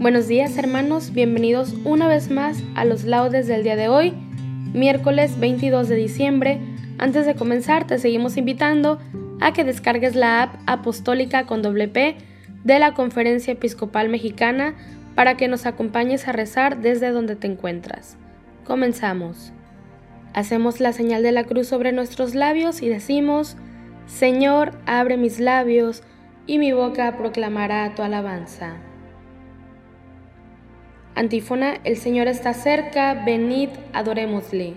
Buenos días hermanos, bienvenidos una vez más a los laudes del día de hoy, miércoles 22 de diciembre. Antes de comenzar te seguimos invitando a que descargues la app apostólica con doble P de la Conferencia Episcopal Mexicana para que nos acompañes a rezar desde donde te encuentras. Comenzamos. Hacemos la señal de la cruz sobre nuestros labios y decimos, Señor, abre mis labios y mi boca proclamará tu alabanza. Antífona, el Señor está cerca, venid, adorémosle.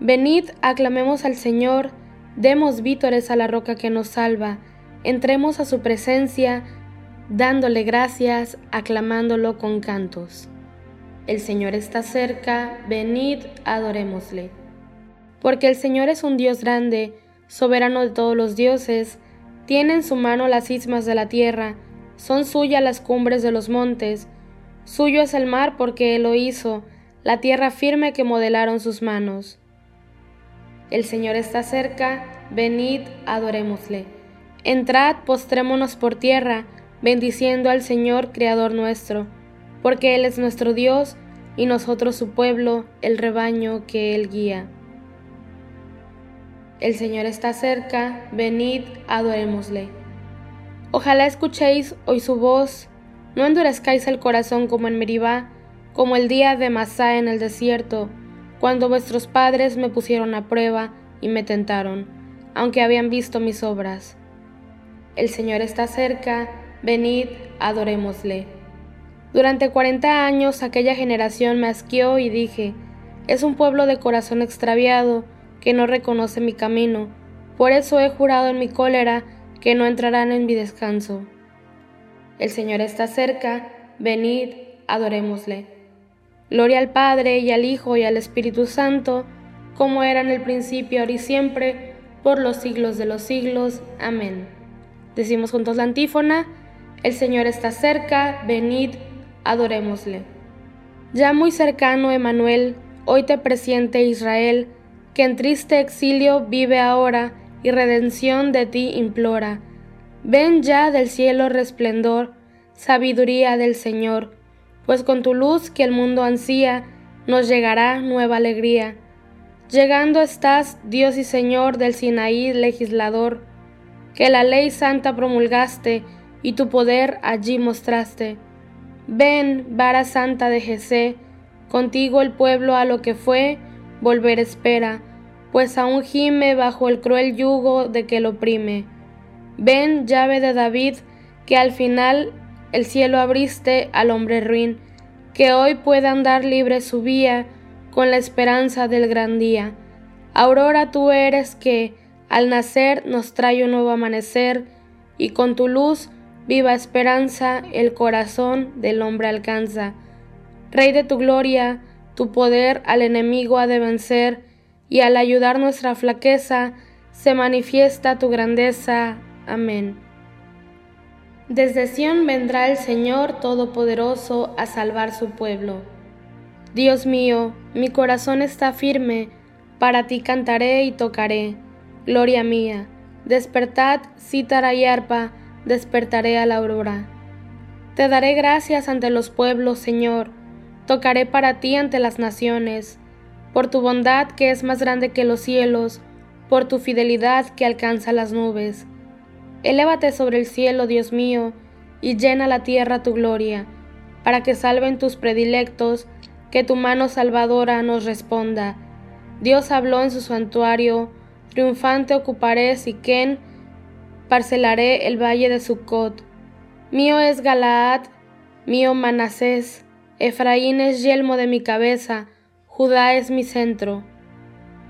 Venid, aclamemos al Señor, demos vítores a la roca que nos salva, entremos a su presencia, dándole gracias, aclamándolo con cantos. El Señor está cerca, venid, adorémosle. Porque el Señor es un Dios grande, soberano de todos los dioses, tiene en su mano las ismas de la tierra, son suyas las cumbres de los montes, Suyo es el mar porque Él lo hizo, la tierra firme que modelaron sus manos. El Señor está cerca, venid, adorémosle. Entrad, postrémonos por tierra, bendiciendo al Señor, Creador nuestro, porque Él es nuestro Dios y nosotros su pueblo, el rebaño que Él guía. El Señor está cerca, venid, adorémosle. Ojalá escuchéis hoy su voz, no endurezcáis el corazón como en Meribá, como el día de Masá en el desierto, cuando vuestros padres me pusieron a prueba y me tentaron, aunque habían visto mis obras. El Señor está cerca, venid, adorémosle. Durante cuarenta años aquella generación me asqueó y dije, es un pueblo de corazón extraviado, que no reconoce mi camino, por eso he jurado en mi cólera que no entrarán en mi descanso. El Señor está cerca, venid, adorémosle. Gloria al Padre y al Hijo y al Espíritu Santo, como era en el principio, ahora y siempre, por los siglos de los siglos. Amén. Decimos juntos la antífona, el Señor está cerca, venid, adorémosle. Ya muy cercano, Emanuel, hoy te presiente Israel, que en triste exilio vive ahora y redención de ti implora Ven ya del cielo resplendor, sabiduría del Señor, pues con tu luz que el mundo ansía, nos llegará nueva alegría. Llegando estás, Dios y Señor del Sinaí legislador, que la ley santa promulgaste y tu poder allí mostraste. Ven, vara santa de Jesé, contigo el pueblo a lo que fue, volver espera, pues aún gime bajo el cruel yugo de que lo oprime. Ven, llave de David, que al final el cielo abriste al hombre ruin, que hoy pueda andar libre su vía con la esperanza del gran día. Aurora tú eres que al nacer nos trae un nuevo amanecer, y con tu luz viva esperanza el corazón del hombre alcanza. Rey de tu gloria, tu poder al enemigo ha de vencer, y al ayudar nuestra flaqueza se manifiesta tu grandeza. Amén. Desde Sión vendrá el Señor Todopoderoso a salvar su pueblo. Dios mío, mi corazón está firme, para ti cantaré y tocaré. Gloria mía, despertad, cítara y arpa, despertaré a la aurora. Te daré gracias ante los pueblos, Señor, tocaré para ti ante las naciones, por tu bondad que es más grande que los cielos, por tu fidelidad que alcanza las nubes. Elévate sobre el cielo, Dios mío, y llena la tierra tu gloria, para que salven tus predilectos, que tu mano salvadora nos responda. Dios habló en su santuario, triunfante ocuparé Siquén, parcelaré el valle de Sucot. Mío es Galaad, mío Manasés, Efraín es yelmo de mi cabeza, Judá es mi centro.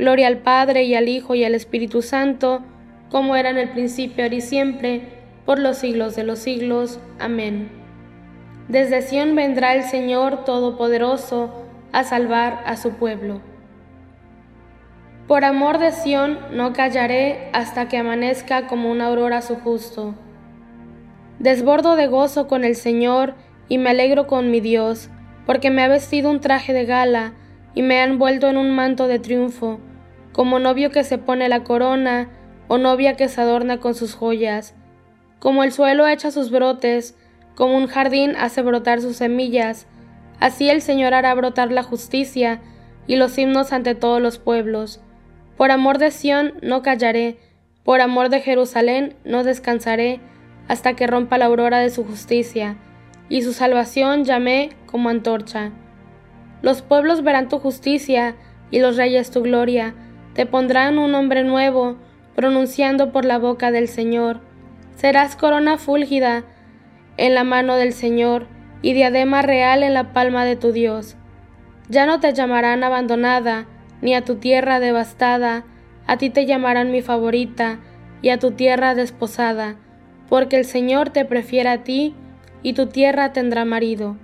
Gloria al Padre y al Hijo y al Espíritu Santo, como era en el principio, ahora y siempre, por los siglos de los siglos. Amén. Desde Sión vendrá el Señor Todopoderoso a salvar a su pueblo. Por amor de Sión no callaré hasta que amanezca como una aurora su justo. Desbordo de gozo con el Señor y me alegro con mi Dios, porque me ha vestido un traje de gala y me ha envuelto en un manto de triunfo como novio que se pone la corona o novia que se adorna con sus joyas, como el suelo echa sus brotes, como un jardín hace brotar sus semillas, así el Señor hará brotar la justicia y los himnos ante todos los pueblos. Por amor de Sión no callaré, por amor de Jerusalén no descansaré, hasta que rompa la aurora de su justicia, y su salvación llamé como antorcha. Los pueblos verán tu justicia, y los reyes tu gloria, te pondrán un nombre nuevo, pronunciando por la boca del Señor. Serás corona fúlgida en la mano del Señor y diadema real en la palma de tu Dios. Ya no te llamarán abandonada, ni a tu tierra devastada, a ti te llamarán mi favorita, y a tu tierra desposada, porque el Señor te prefiere a ti, y tu tierra tendrá marido.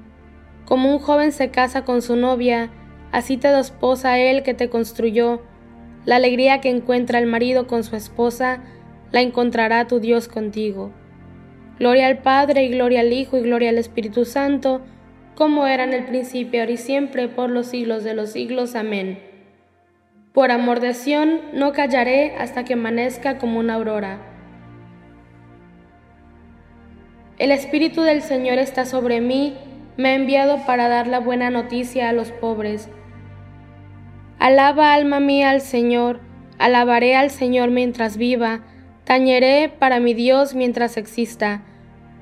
Como un joven se casa con su novia, así te desposa él que te construyó, la alegría que encuentra el marido con su esposa, la encontrará tu Dios contigo. Gloria al Padre y gloria al Hijo y gloria al Espíritu Santo, como era en el principio, ahora y siempre, por los siglos de los siglos. Amén. Por amor de Sión, no callaré hasta que amanezca como una aurora. El Espíritu del Señor está sobre mí, me ha enviado para dar la buena noticia a los pobres Alaba alma mía al Señor, alabaré al Señor mientras viva, tañeré para mi Dios mientras exista.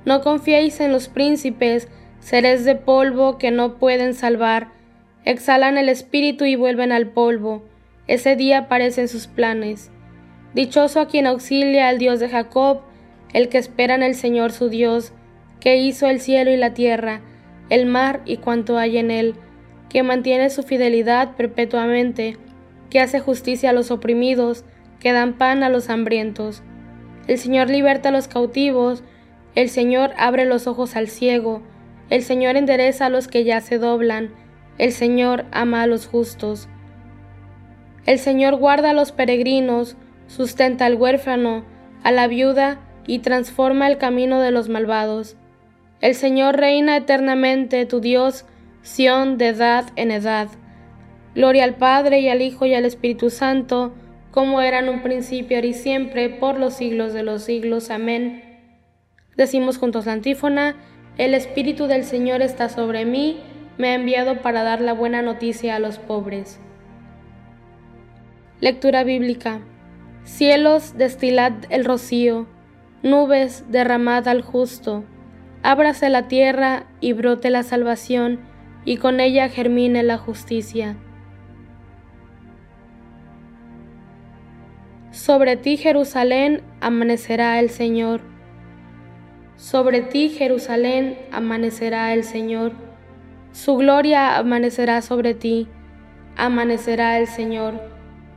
No confiéis en los príncipes, seres de polvo que no pueden salvar, exhalan el espíritu y vuelven al polvo, ese día parecen sus planes. Dichoso a quien auxilia al Dios de Jacob, el que espera en el Señor su Dios, que hizo el cielo y la tierra, el mar y cuanto hay en él que mantiene su fidelidad perpetuamente, que hace justicia a los oprimidos, que dan pan a los hambrientos. El Señor liberta a los cautivos, el Señor abre los ojos al ciego, el Señor endereza a los que ya se doblan, el Señor ama a los justos. El Señor guarda a los peregrinos, sustenta al huérfano, a la viuda y transforma el camino de los malvados. El Señor reina eternamente, tu Dios, Sión de edad en edad. Gloria al Padre y al Hijo y al Espíritu Santo, como era en un principio, ahora y siempre, por los siglos de los siglos. Amén. Decimos juntos la antífona, el Espíritu del Señor está sobre mí, me ha enviado para dar la buena noticia a los pobres. Lectura bíblica. Cielos, destilad el rocío, nubes, derramad al justo, ábrase la tierra y brote la salvación y con ella germine la justicia. Sobre ti, Jerusalén, amanecerá el Señor. Sobre ti, Jerusalén, amanecerá el Señor. Su gloria amanecerá sobre ti. amanecerá el Señor.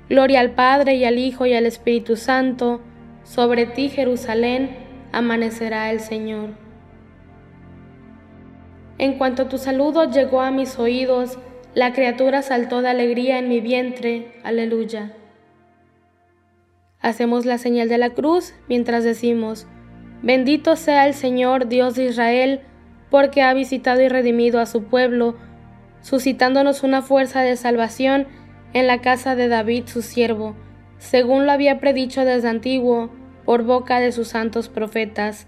Gloria al Padre y al Hijo y al Espíritu Santo, sobre ti Jerusalén, amanecerá el Señor. En cuanto tu saludo llegó a mis oídos, la criatura saltó de alegría en mi vientre. Aleluya. Hacemos la señal de la cruz mientras decimos, Bendito sea el Señor Dios de Israel, porque ha visitado y redimido a su pueblo, suscitándonos una fuerza de salvación en la casa de David su siervo, según lo había predicho desde antiguo por boca de sus santos profetas.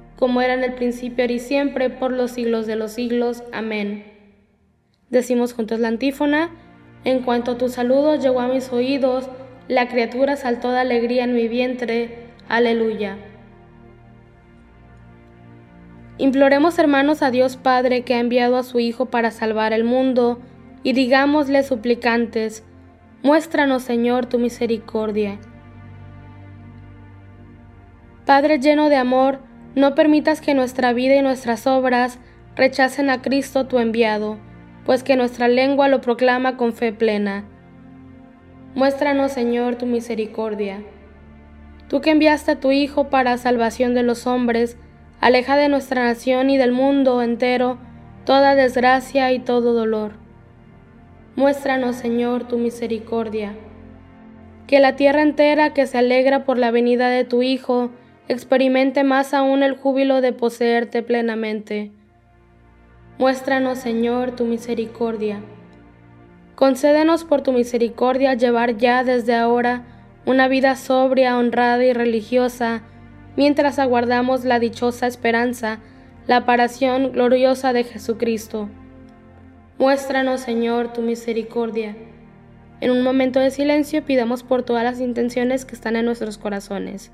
como era en el principio, ahora y siempre, por los siglos de los siglos. Amén. Decimos juntos la antífona, en cuanto tu saludo llegó a mis oídos, la criatura saltó de alegría en mi vientre. Aleluya. Imploremos hermanos a Dios Padre que ha enviado a su Hijo para salvar el mundo, y digámosle suplicantes, muéstranos Señor tu misericordia. Padre lleno de amor, no permitas que nuestra vida y nuestras obras rechacen a Cristo tu enviado, pues que nuestra lengua lo proclama con fe plena. Muéstranos Señor tu misericordia. Tú que enviaste a tu Hijo para salvación de los hombres, aleja de nuestra nación y del mundo entero toda desgracia y todo dolor. Muéstranos, Señor, tu misericordia. Que la tierra entera que se alegra por la venida de tu Hijo experimente más aún el júbilo de poseerte plenamente. Muéstranos, Señor, tu misericordia. Concédenos por tu misericordia llevar ya desde ahora una vida sobria, honrada y religiosa, mientras aguardamos la dichosa esperanza, la aparición gloriosa de Jesucristo. Muéstranos, Señor, tu misericordia. En un momento de silencio pidamos por todas las intenciones que están en nuestros corazones.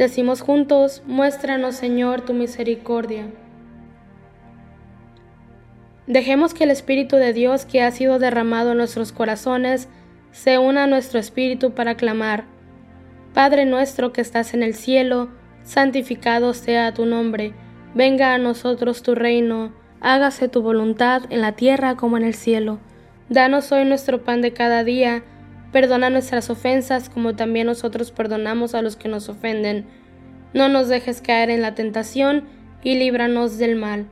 Decimos juntos, muéstranos, Señor, tu misericordia. Dejemos que el Espíritu de Dios que ha sido derramado en nuestros corazones se una a nuestro espíritu para clamar, Padre nuestro que estás en el cielo, santificado sea tu nombre, venga a nosotros tu reino, hágase tu voluntad en la tierra como en el cielo. Danos hoy nuestro pan de cada día, perdona nuestras ofensas como también nosotros perdonamos a los que nos ofenden. No nos dejes caer en la tentación y líbranos del mal.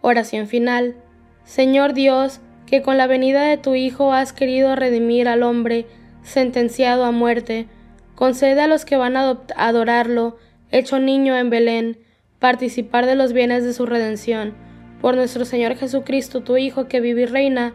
Oración final. Señor Dios, que con la venida de tu Hijo has querido redimir al hombre sentenciado a muerte, concede a los que van a adorarlo, hecho niño en Belén, participar de los bienes de su redención. Por nuestro Señor Jesucristo, tu Hijo, que vive y reina,